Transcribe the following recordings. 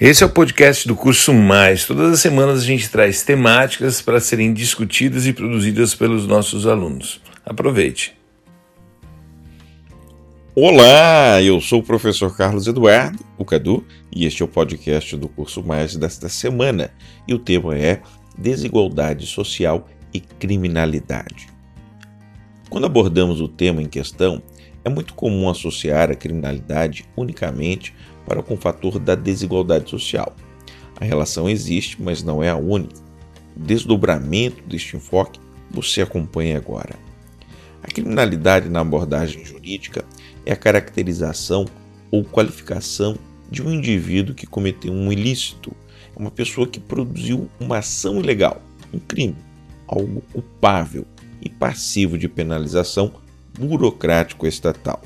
Esse é o podcast do Curso Mais. Todas as semanas a gente traz temáticas para serem discutidas e produzidas pelos nossos alunos. Aproveite. Olá, eu sou o professor Carlos Eduardo, o Cadu, e este é o podcast do Curso Mais desta semana. E o tema é Desigualdade Social e Criminalidade. Quando abordamos o tema em questão, é muito comum associar a criminalidade unicamente para com o fator da desigualdade social. A relação existe, mas não é a única. O desdobramento deste enfoque você acompanha agora. A criminalidade na abordagem jurídica é a caracterização ou qualificação de um indivíduo que cometeu um ilícito, é uma pessoa que produziu uma ação ilegal, um crime, algo culpável e passivo de penalização burocrático estatal.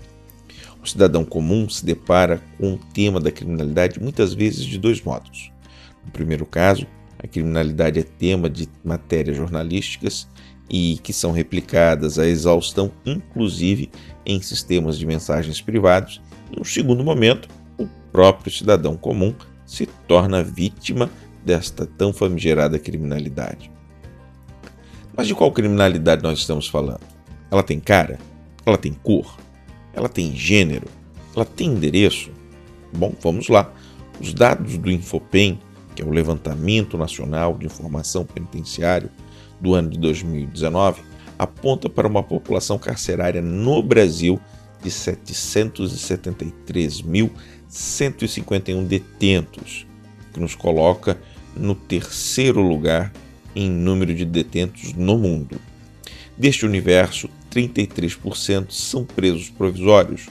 O cidadão comum se depara com o tema da criminalidade muitas vezes de dois modos. No primeiro caso, a criminalidade é tema de matérias jornalísticas e que são replicadas à exaustão, inclusive em sistemas de mensagens privados. No segundo momento, o próprio cidadão comum se torna vítima desta tão famigerada criminalidade. Mas de qual criminalidade nós estamos falando? Ela tem cara? Ela tem cor? Ela tem gênero? Ela tem endereço? Bom, vamos lá. Os dados do Infopem, que é o Levantamento Nacional de Informação Penitenciária do ano de 2019, aponta para uma população carcerária no Brasil de 773.151 detentos, que nos coloca no terceiro lugar em número de detentos no mundo. Deste universo, 33% são presos provisórios,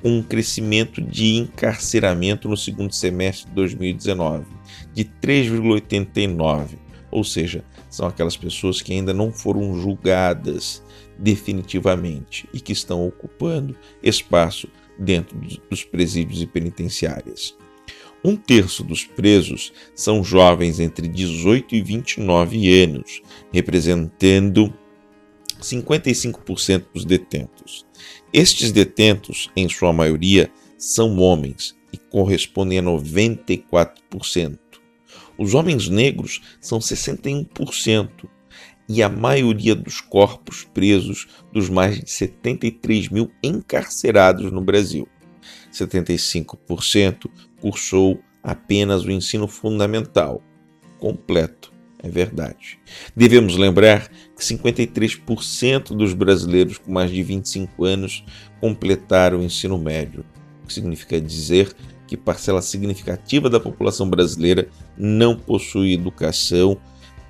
com um crescimento de encarceramento no segundo semestre de 2019 de 3,89, ou seja, são aquelas pessoas que ainda não foram julgadas definitivamente e que estão ocupando espaço dentro dos presídios e penitenciárias. Um terço dos presos são jovens entre 18 e 29 anos, representando 55% dos detentos. Estes detentos, em sua maioria, são homens e correspondem a 94%. Os homens negros são 61% e a maioria dos corpos presos dos mais de 73 mil encarcerados no Brasil. 75% cursou apenas o ensino fundamental completo é verdade. Devemos lembrar que 53% dos brasileiros com mais de 25 anos completaram o ensino médio, o que significa dizer que parcela significativa da população brasileira não possui educação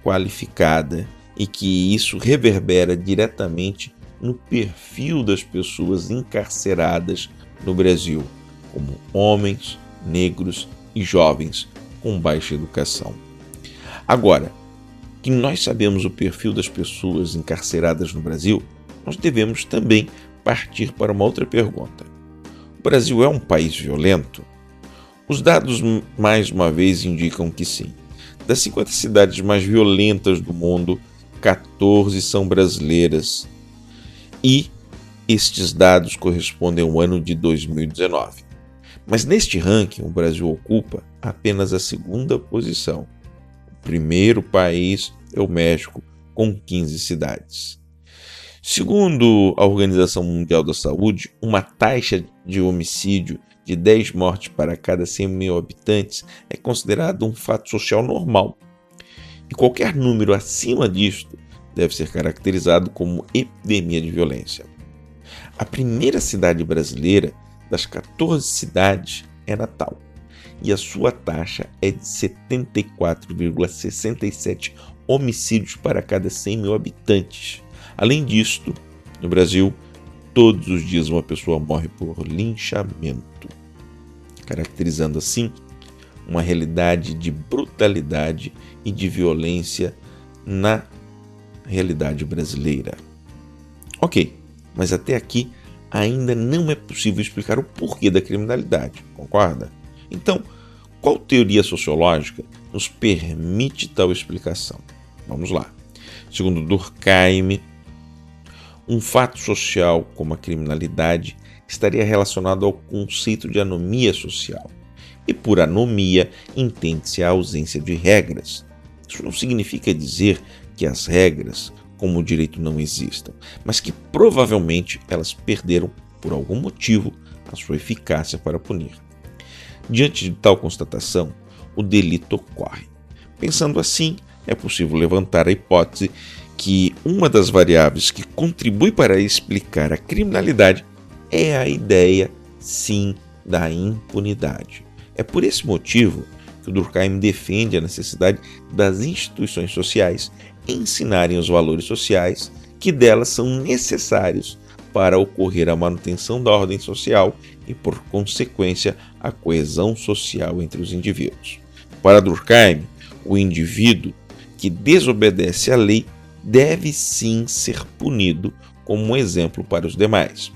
qualificada e que isso reverbera diretamente no perfil das pessoas encarceradas no Brasil, como homens, negros e jovens com baixa educação. Agora, que nós sabemos o perfil das pessoas encarceradas no Brasil, nós devemos também partir para uma outra pergunta. O Brasil é um país violento? Os dados, mais uma vez, indicam que sim. Das 50 cidades mais violentas do mundo, 14 são brasileiras. E estes dados correspondem ao ano de 2019. Mas neste ranking, o Brasil ocupa apenas a segunda posição primeiro país é o México, com 15 cidades. Segundo a Organização Mundial da Saúde, uma taxa de homicídio de 10 mortes para cada 100 mil habitantes é considerado um fato social normal. E qualquer número acima disto deve ser caracterizado como epidemia de violência. A primeira cidade brasileira das 14 cidades é Natal e a sua taxa é de 74,67 homicídios para cada 100 mil habitantes. Além disto, no Brasil, todos os dias uma pessoa morre por linchamento, caracterizando assim uma realidade de brutalidade e de violência na realidade brasileira. Ok, mas até aqui ainda não é possível explicar o porquê da criminalidade, concorda? Então, qual teoria sociológica nos permite tal explicação? Vamos lá. Segundo Durkheim, um fato social como a criminalidade estaria relacionado ao conceito de anomia social, E por anomia, entende-se a ausência de regras. Isso não significa dizer que as regras, como o direito, não existam, mas que provavelmente elas perderam, por algum motivo, a sua eficácia para punir. Diante de tal constatação, o delito ocorre. Pensando assim, é possível levantar a hipótese que uma das variáveis que contribui para explicar a criminalidade é a ideia, sim, da impunidade. É por esse motivo que o Durkheim defende a necessidade das instituições sociais ensinarem os valores sociais que delas são necessários para ocorrer a manutenção da ordem social e, por consequência, a coesão social entre os indivíduos. Para Durkheim, o indivíduo que desobedece à lei deve sim ser punido como um exemplo para os demais.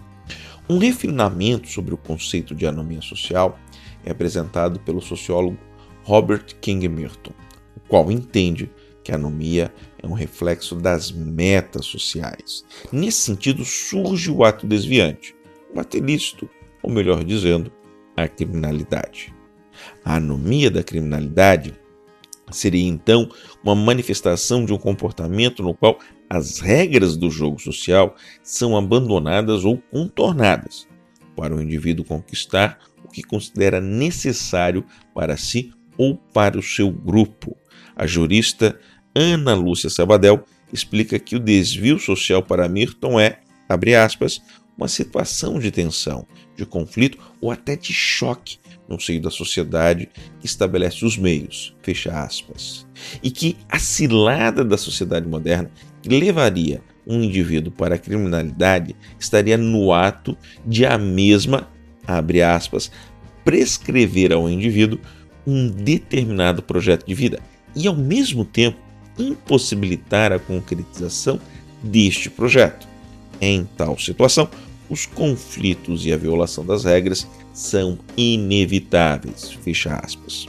Um refinamento sobre o conceito de anomia social é apresentado pelo sociólogo Robert King Merton, o qual entende que a anomia é um reflexo das metas sociais. Nesse sentido, surge o ato desviante, o ato ilícito, ou melhor dizendo, a criminalidade. A anomia da criminalidade seria então uma manifestação de um comportamento no qual as regras do jogo social são abandonadas ou contornadas para o indivíduo conquistar o que considera necessário para si ou para o seu grupo. A jurista Ana Lúcia Sabadell explica que o desvio social para Milton é, abre aspas, uma situação de tensão, de conflito ou até de choque no seio da sociedade que estabelece os meios, fecha aspas, e que a cilada da sociedade moderna levaria um indivíduo para a criminalidade estaria no ato de a mesma, abre aspas, prescrever ao indivíduo um determinado projeto de vida e, ao mesmo tempo, impossibilitar a concretização deste projeto. Em tal situação, os conflitos e a violação das regras são inevitáveis. Fecha aspas.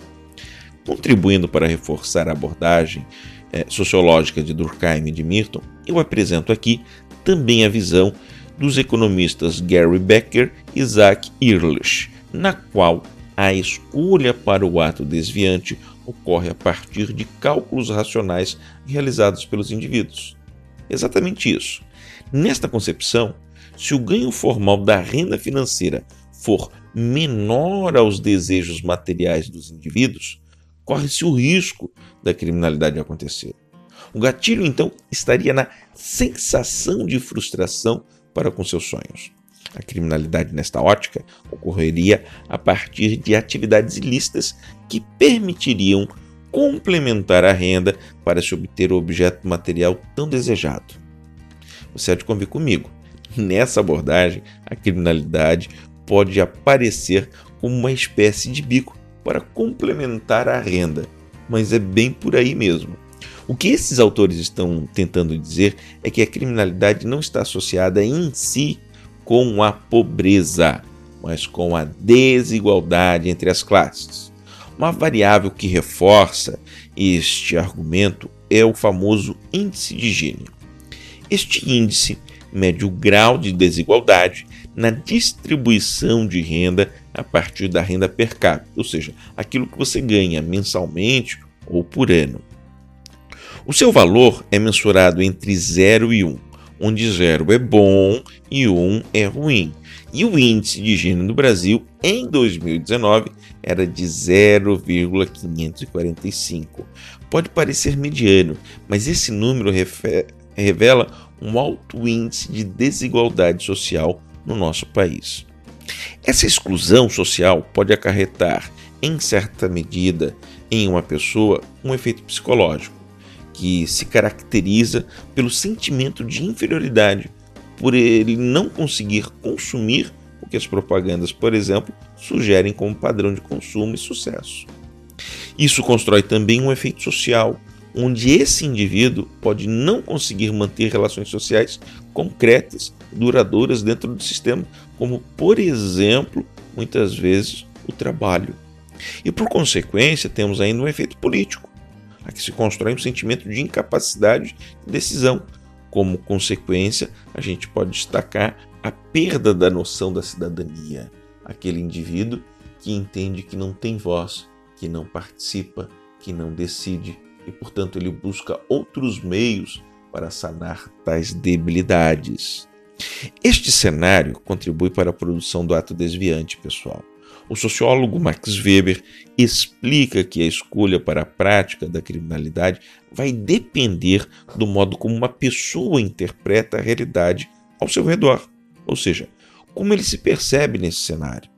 Contribuindo para reforçar a abordagem é, sociológica de Durkheim e de Milton, eu apresento aqui também a visão dos economistas Gary Becker e Isaac Ehrlich, na qual a escolha para o ato desviante ocorre a partir de cálculos racionais realizados pelos indivíduos. Exatamente isso. Nesta concepção, se o ganho formal da renda financeira for menor aos desejos materiais dos indivíduos, corre-se o risco da criminalidade acontecer. O gatilho, então, estaria na sensação de frustração para com seus sonhos. A criminalidade, nesta ótica, ocorreria a partir de atividades ilícitas que permitiriam complementar a renda para se obter o objeto material tão desejado. Você há de convir comigo. Nessa abordagem, a criminalidade pode aparecer como uma espécie de bico para complementar a renda, mas é bem por aí mesmo. O que esses autores estão tentando dizer é que a criminalidade não está associada em si com a pobreza, mas com a desigualdade entre as classes. Uma variável que reforça este argumento é o famoso índice de Gini. Este índice mede o grau de desigualdade na distribuição de renda a partir da renda per capita, ou seja, aquilo que você ganha mensalmente ou por ano. O seu valor é mensurado entre 0 e 1 onde 0 é bom e 1 é ruim. E o índice de higiene no Brasil em 2019 era de 0,545. Pode parecer mediano, mas esse número revela um alto índice de desigualdade social no nosso país. Essa exclusão social pode acarretar, em certa medida, em uma pessoa, um efeito psicológico que se caracteriza pelo sentimento de inferioridade, por ele não conseguir consumir o que as propagandas, por exemplo, sugerem como padrão de consumo e sucesso. Isso constrói também um efeito social, onde esse indivíduo pode não conseguir manter relações sociais concretas, duradouras dentro do sistema, como, por exemplo, muitas vezes o trabalho. E por consequência, temos ainda um efeito político, a que se constrói um sentimento de incapacidade de decisão. Como consequência, a gente pode destacar a perda da noção da cidadania, aquele indivíduo que entende que não tem voz, que não participa, que não decide e, portanto, ele busca outros meios para sanar tais debilidades. Este cenário contribui para a produção do ato desviante, pessoal. O sociólogo Max Weber explica que a escolha para a prática da criminalidade vai depender do modo como uma pessoa interpreta a realidade ao seu redor, ou seja, como ele se percebe nesse cenário,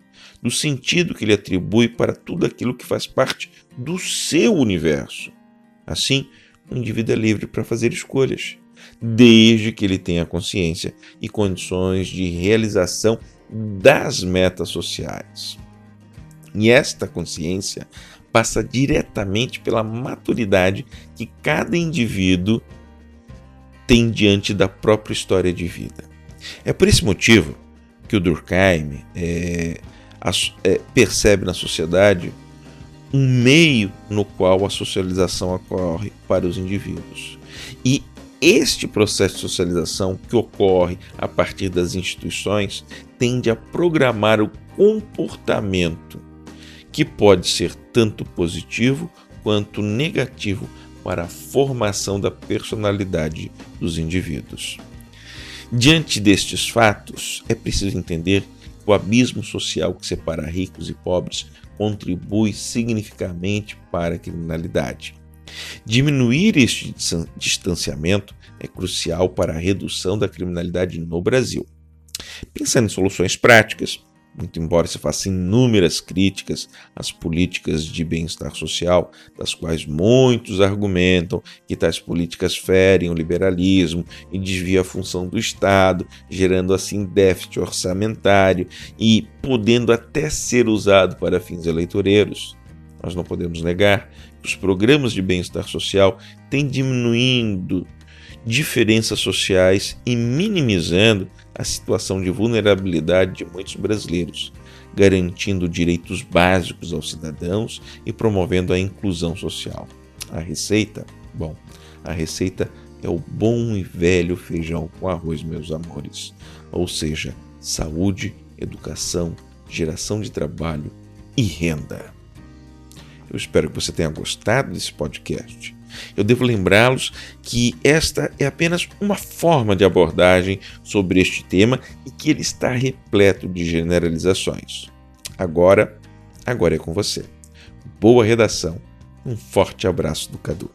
do sentido que ele atribui para tudo aquilo que faz parte do seu universo. Assim, o indivíduo é livre para fazer escolhas, desde que ele tenha consciência e condições de realização das metas sociais. E esta consciência passa diretamente pela maturidade que cada indivíduo tem diante da própria história de vida. É por esse motivo que o Durkheim é, é, percebe na sociedade um meio no qual a socialização ocorre para os indivíduos. E este processo de socialização que ocorre a partir das instituições tende a programar o comportamento que pode ser tanto positivo quanto negativo para a formação da personalidade dos indivíduos. Diante destes fatos, é preciso entender que o abismo social que separa ricos e pobres contribui significativamente para a criminalidade. Diminuir este distanciamento é crucial para a redução da criminalidade no Brasil. Pensando em soluções práticas, muito embora se façam inúmeras críticas às políticas de bem-estar social, das quais muitos argumentam que tais políticas ferem o liberalismo e desviam a função do Estado, gerando assim déficit orçamentário e podendo até ser usado para fins eleitoreiros. Nós não podemos negar que os programas de bem-estar social têm diminuindo diferenças sociais e minimizando a situação de vulnerabilidade de muitos brasileiros, garantindo direitos básicos aos cidadãos e promovendo a inclusão social. A receita? Bom, a receita é o bom e velho feijão com arroz, meus amores. Ou seja, saúde, educação, geração de trabalho e renda. Eu espero que você tenha gostado desse podcast. Eu devo lembrá-los que esta é apenas uma forma de abordagem sobre este tema e que ele está repleto de generalizações. Agora, agora é com você. Boa redação. Um forte abraço do Cadu.